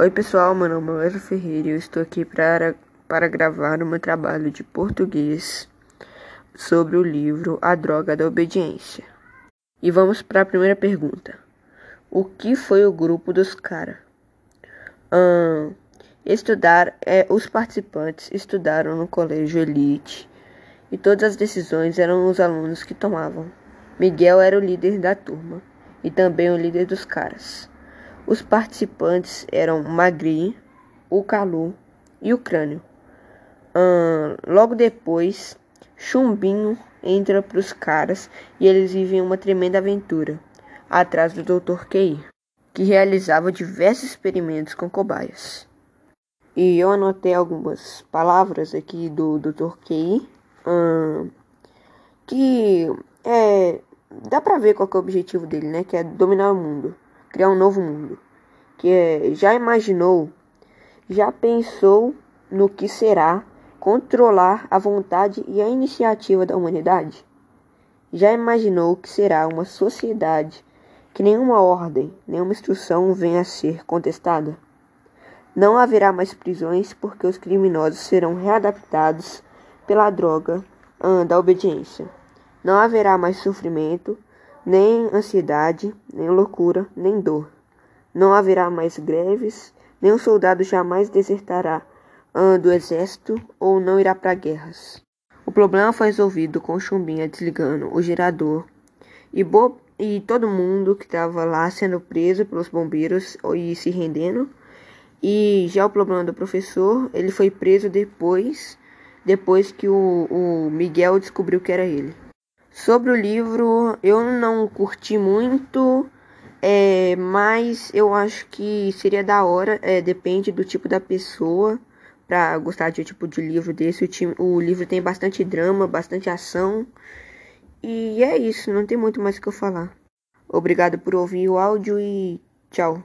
Oi pessoal, meu nome é Wesley Ferreira e eu estou aqui para, para gravar o meu trabalho de português sobre o livro A Droga da Obediência. E vamos para a primeira pergunta. O que foi o grupo dos caras? Estudar, é, os participantes estudaram no colégio Elite e todas as decisões eram os alunos que tomavam. Miguel era o líder da turma e também o líder dos caras. Os participantes eram Magri, o Calu e o Crânio. Logo depois, Chumbinho entra para os caras e eles vivem uma tremenda aventura atrás do Dr. Key, que realizava diversos experimentos com cobaias. E eu anotei algumas palavras aqui do Dr. Hum, que é, dá pra ver qual é o objetivo dele, né? Que é dominar o mundo criar um novo mundo. Que é, já imaginou, já pensou no que será controlar a vontade e a iniciativa da humanidade? Já imaginou que será uma sociedade que nenhuma ordem, nenhuma instrução venha a ser contestada? Não haverá mais prisões porque os criminosos serão readaptados pela droga da obediência. Não haverá mais sofrimento nem ansiedade, nem loucura, nem dor. Não haverá mais greves, nenhum soldado jamais desertará do exército ou não irá para guerras. O problema foi resolvido com Chumbinha desligando o gerador e, e todo mundo que estava lá sendo preso pelos bombeiros e se rendendo. E já o problema do professor, ele foi preso depois, depois que o, o Miguel descobriu que era ele. Sobre o livro, eu não curti muito, é, mas eu acho que seria da hora, é, depende do tipo da pessoa para gostar de um tipo de livro desse. O, time, o livro tem bastante drama, bastante ação. E é isso, não tem muito mais o que eu falar. Obrigado por ouvir o áudio e tchau.